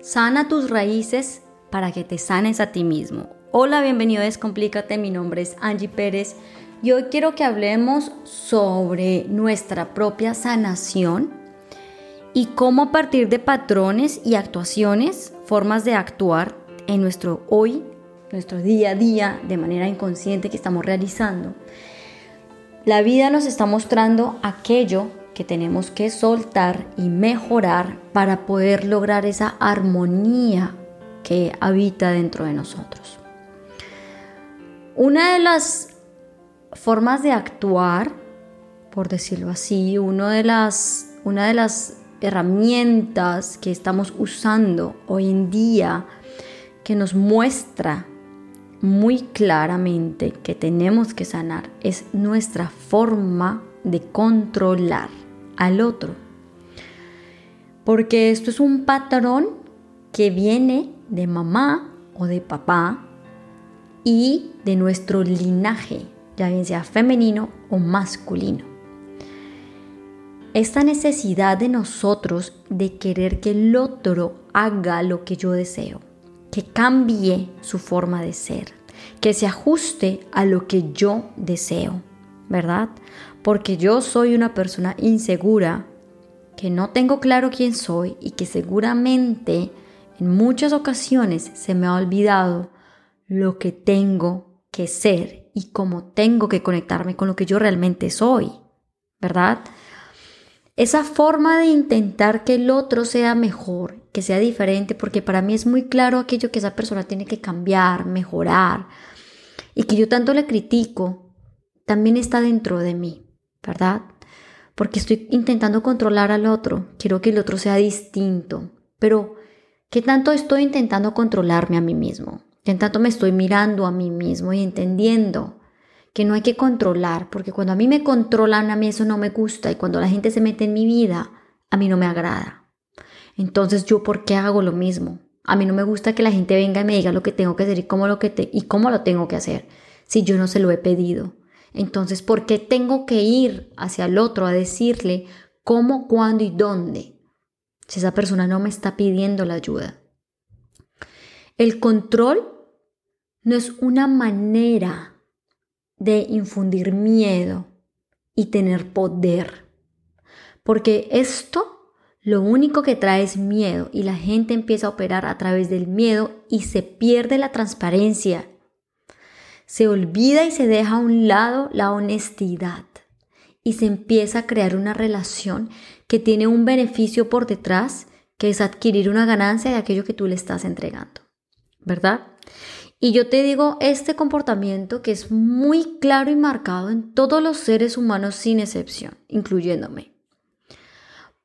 Sana tus raíces para que te sanes a ti mismo. Hola, bienvenido a Descomplícate. Mi nombre es Angie Pérez y hoy quiero que hablemos sobre nuestra propia sanación y cómo a partir de patrones y actuaciones, formas de actuar en nuestro hoy, nuestro día a día, de manera inconsciente que estamos realizando, la vida nos está mostrando aquello que tenemos que soltar y mejorar para poder lograr esa armonía que habita dentro de nosotros. Una de las formas de actuar, por decirlo así, de las, una de las herramientas que estamos usando hoy en día que nos muestra muy claramente que tenemos que sanar es nuestra forma de controlar al otro. Porque esto es un patrón que viene de mamá o de papá y de nuestro linaje, ya bien sea femenino o masculino. Esta necesidad de nosotros de querer que el otro haga lo que yo deseo, que cambie su forma de ser, que se ajuste a lo que yo deseo, ¿verdad? Porque yo soy una persona insegura, que no tengo claro quién soy y que seguramente en muchas ocasiones se me ha olvidado lo que tengo que ser y cómo tengo que conectarme con lo que yo realmente soy, ¿verdad? Esa forma de intentar que el otro sea mejor, que sea diferente, porque para mí es muy claro aquello que esa persona tiene que cambiar, mejorar, y que yo tanto le critico, también está dentro de mí. ¿Verdad? Porque estoy intentando controlar al otro, quiero que el otro sea distinto, pero ¿qué tanto estoy intentando controlarme a mí mismo? ¿Qué tanto me estoy mirando a mí mismo y entendiendo que no hay que controlar? Porque cuando a mí me controlan, a mí eso no me gusta y cuando la gente se mete en mi vida, a mí no me agrada. Entonces, ¿yo por qué hago lo mismo? A mí no me gusta que la gente venga y me diga lo que tengo que hacer y cómo lo, que y cómo lo tengo que hacer si yo no se lo he pedido. Entonces, ¿por qué tengo que ir hacia el otro a decirle cómo, cuándo y dónde? Si esa persona no me está pidiendo la ayuda. El control no es una manera de infundir miedo y tener poder. Porque esto lo único que trae es miedo y la gente empieza a operar a través del miedo y se pierde la transparencia se olvida y se deja a un lado la honestidad y se empieza a crear una relación que tiene un beneficio por detrás, que es adquirir una ganancia de aquello que tú le estás entregando, ¿verdad? Y yo te digo, este comportamiento que es muy claro y marcado en todos los seres humanos sin excepción, incluyéndome.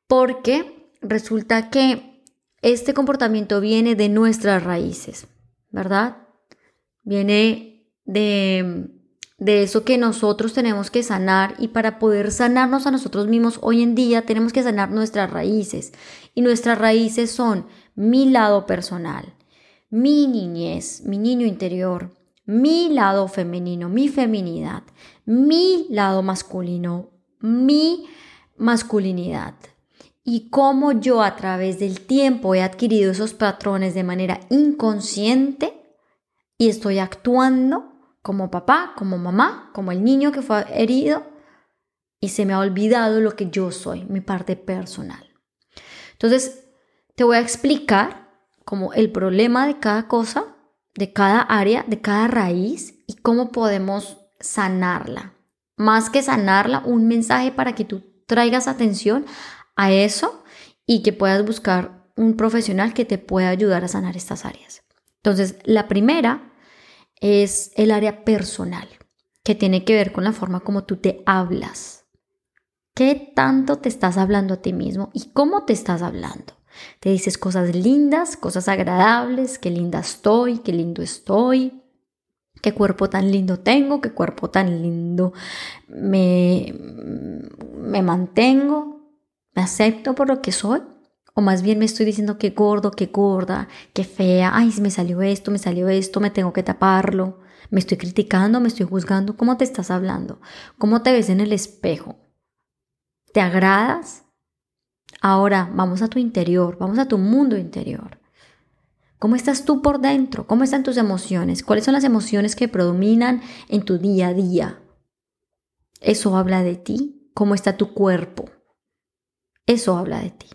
Porque resulta que este comportamiento viene de nuestras raíces, ¿verdad? Viene de, de eso que nosotros tenemos que sanar y para poder sanarnos a nosotros mismos hoy en día tenemos que sanar nuestras raíces. Y nuestras raíces son mi lado personal, mi niñez, mi niño interior, mi lado femenino, mi feminidad, mi lado masculino, mi masculinidad. Y cómo yo a través del tiempo he adquirido esos patrones de manera inconsciente y estoy actuando como papá, como mamá, como el niño que fue herido y se me ha olvidado lo que yo soy, mi parte personal. Entonces, te voy a explicar como el problema de cada cosa, de cada área, de cada raíz y cómo podemos sanarla. Más que sanarla, un mensaje para que tú traigas atención a eso y que puedas buscar un profesional que te pueda ayudar a sanar estas áreas. Entonces, la primera es el área personal, que tiene que ver con la forma como tú te hablas. ¿Qué tanto te estás hablando a ti mismo y cómo te estás hablando? Te dices cosas lindas, cosas agradables, qué linda estoy, qué lindo estoy, qué cuerpo tan lindo tengo, qué cuerpo tan lindo me, me mantengo, me acepto por lo que soy. O más bien me estoy diciendo que gordo, que gorda, que fea, ay, me salió esto, me salió esto, me tengo que taparlo. Me estoy criticando, me estoy juzgando. ¿Cómo te estás hablando? ¿Cómo te ves en el espejo? ¿Te agradas? Ahora vamos a tu interior, vamos a tu mundo interior. ¿Cómo estás tú por dentro? ¿Cómo están tus emociones? ¿Cuáles son las emociones que predominan en tu día a día? Eso habla de ti. ¿Cómo está tu cuerpo? Eso habla de ti.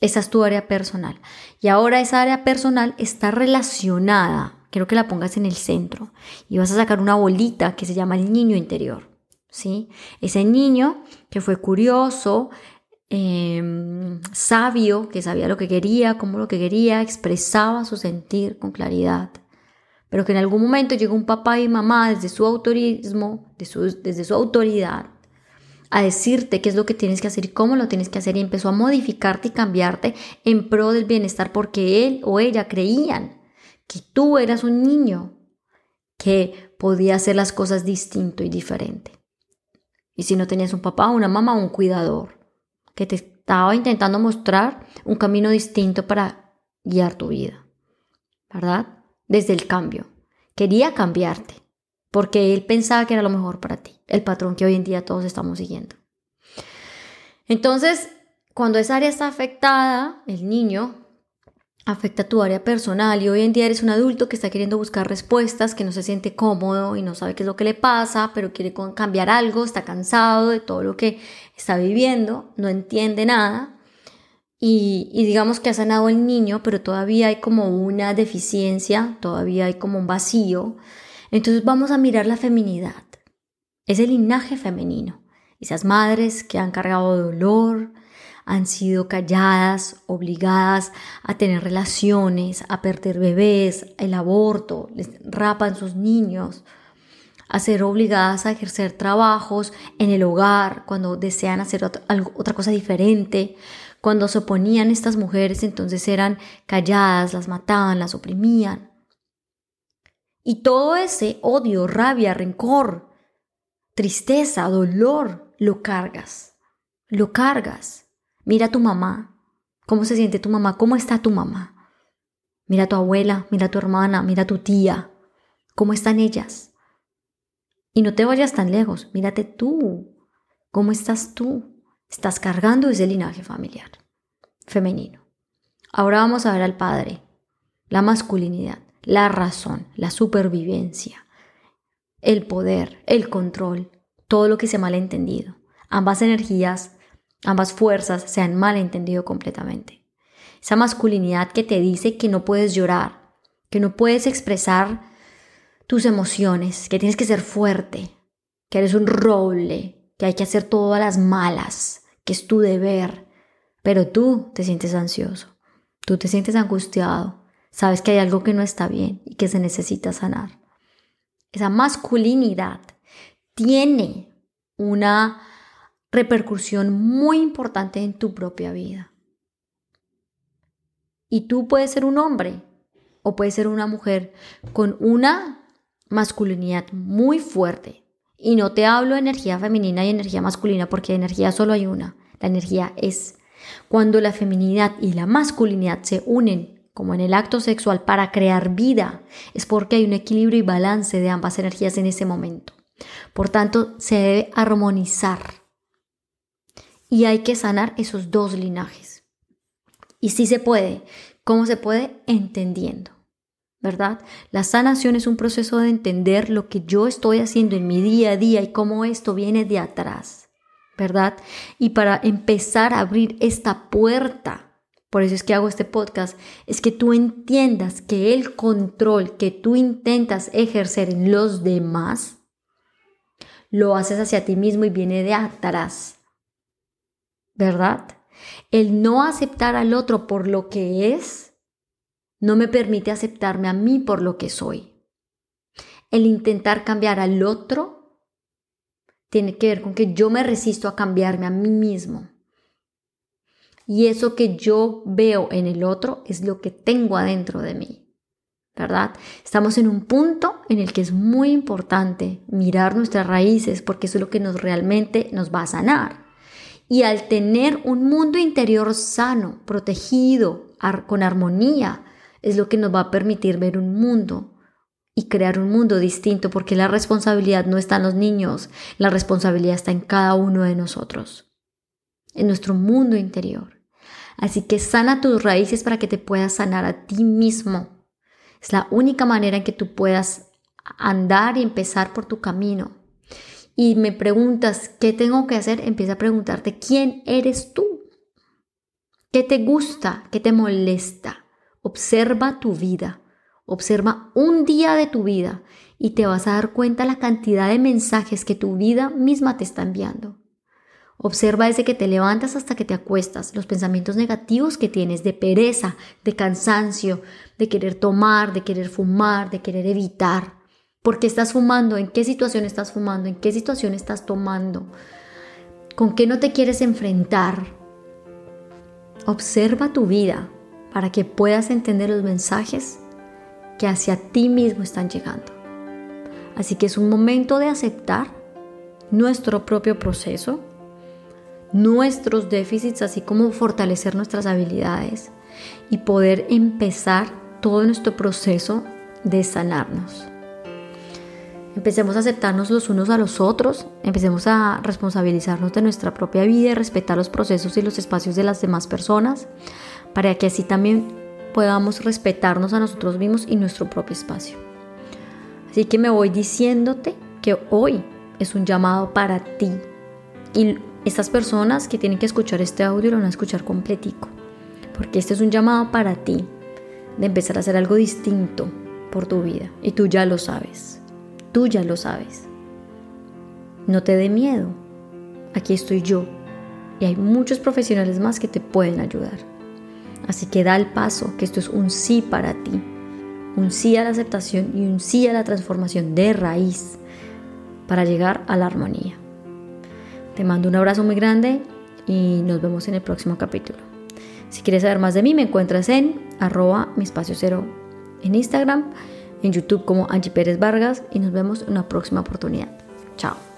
Esa es tu área personal. Y ahora esa área personal está relacionada, quiero que la pongas en el centro, y vas a sacar una bolita que se llama el niño interior. ¿sí? Ese niño que fue curioso, em, sabio, que sabía lo que quería, cómo lo que quería, expresaba su sentir con claridad. Pero que en algún momento llegó un papá y mamá desde su autorismo, desde su autoridad, a decirte qué es lo que tienes que hacer y cómo lo tienes que hacer y empezó a modificarte y cambiarte en pro del bienestar porque él o ella creían que tú eras un niño que podía hacer las cosas distinto y diferente. Y si no tenías un papá, una mamá, un cuidador que te estaba intentando mostrar un camino distinto para guiar tu vida, ¿verdad? Desde el cambio. Quería cambiarte porque él pensaba que era lo mejor para ti, el patrón que hoy en día todos estamos siguiendo. Entonces, cuando esa área está afectada, el niño afecta tu área personal y hoy en día eres un adulto que está queriendo buscar respuestas, que no se siente cómodo y no sabe qué es lo que le pasa, pero quiere cambiar algo, está cansado de todo lo que está viviendo, no entiende nada. Y, y, digamos que ha sanado el niño, pero todavía hay como una deficiencia, todavía hay como un vacío entonces vamos a mirar la feminidad. Es el linaje femenino. Esas madres que han cargado dolor, han sido calladas, obligadas a tener relaciones, a perder bebés, el aborto, les rapan sus niños, a ser obligadas a ejercer trabajos en el hogar cuando desean hacer otra cosa diferente. Cuando se oponían estas mujeres, entonces eran calladas, las mataban, las oprimían. Y todo ese odio, rabia, rencor, tristeza, dolor, lo cargas. Lo cargas. Mira a tu mamá. ¿Cómo se siente tu mamá? ¿Cómo está tu mamá? Mira a tu abuela, mira a tu hermana, mira a tu tía. ¿Cómo están ellas? Y no te vayas tan lejos. Mírate tú. ¿Cómo estás tú? Estás cargando ese linaje familiar femenino. Ahora vamos a ver al padre, la masculinidad la razón, la supervivencia, el poder, el control, todo lo que se ha malentendido. Ambas energías, ambas fuerzas se han malentendido completamente. Esa masculinidad que te dice que no puedes llorar, que no puedes expresar tus emociones, que tienes que ser fuerte, que eres un roble, que hay que hacer todas las malas, que es tu deber, pero tú te sientes ansioso, tú te sientes angustiado, sabes que hay algo que no está bien y que se necesita sanar. Esa masculinidad tiene una repercusión muy importante en tu propia vida. Y tú puedes ser un hombre o puedes ser una mujer con una masculinidad muy fuerte. Y no te hablo de energía femenina y energía masculina porque de energía solo hay una. La energía es. Cuando la feminidad y la masculinidad se unen como en el acto sexual, para crear vida, es porque hay un equilibrio y balance de ambas energías en ese momento. Por tanto, se debe armonizar. Y hay que sanar esos dos linajes. Y sí se puede. ¿Cómo se puede? Entendiendo. ¿Verdad? La sanación es un proceso de entender lo que yo estoy haciendo en mi día a día y cómo esto viene de atrás. ¿Verdad? Y para empezar a abrir esta puerta por eso es que hago este podcast, es que tú entiendas que el control que tú intentas ejercer en los demás, lo haces hacia ti mismo y viene de atrás. ¿Verdad? El no aceptar al otro por lo que es, no me permite aceptarme a mí por lo que soy. El intentar cambiar al otro tiene que ver con que yo me resisto a cambiarme a mí mismo y eso que yo veo en el otro es lo que tengo adentro de mí. ¿Verdad? Estamos en un punto en el que es muy importante mirar nuestras raíces porque eso es lo que nos realmente nos va a sanar. Y al tener un mundo interior sano, protegido, con armonía, es lo que nos va a permitir ver un mundo y crear un mundo distinto porque la responsabilidad no está en los niños, la responsabilidad está en cada uno de nosotros, en nuestro mundo interior. Así que sana tus raíces para que te puedas sanar a ti mismo. Es la única manera en que tú puedas andar y empezar por tu camino. Y me preguntas, ¿qué tengo que hacer? Empieza a preguntarte, ¿quién eres tú? ¿Qué te gusta? ¿Qué te molesta? Observa tu vida. Observa un día de tu vida y te vas a dar cuenta la cantidad de mensajes que tu vida misma te está enviando. Observa desde que te levantas hasta que te acuestas, los pensamientos negativos que tienes de pereza, de cansancio, de querer tomar, de querer fumar, de querer evitar. ¿Por qué estás fumando? ¿En qué situación estás fumando? ¿En qué situación estás tomando? ¿Con qué no te quieres enfrentar? Observa tu vida para que puedas entender los mensajes que hacia ti mismo están llegando. Así que es un momento de aceptar nuestro propio proceso, nuestros déficits, así como fortalecer nuestras habilidades y poder empezar todo nuestro proceso de sanarnos. Empecemos a aceptarnos los unos a los otros, empecemos a responsabilizarnos de nuestra propia vida y respetar los procesos y los espacios de las demás personas, para que así también podamos respetarnos a nosotros mismos y nuestro propio espacio. Así que me voy diciéndote que hoy es un llamado para ti. Y estas personas que tienen que escuchar este audio lo van a escuchar completico. Porque este es un llamado para ti de empezar a hacer algo distinto por tu vida. Y tú ya lo sabes. Tú ya lo sabes. No te dé miedo. Aquí estoy yo. Y hay muchos profesionales más que te pueden ayudar. Así que da el paso, que esto es un sí para ti un sí a la aceptación y un sí a la transformación de raíz para llegar a la armonía. Te mando un abrazo muy grande y nos vemos en el próximo capítulo. Si quieres saber más de mí, me encuentras en arroba mi en Instagram, en YouTube como Angie Pérez Vargas y nos vemos en una próxima oportunidad. Chao.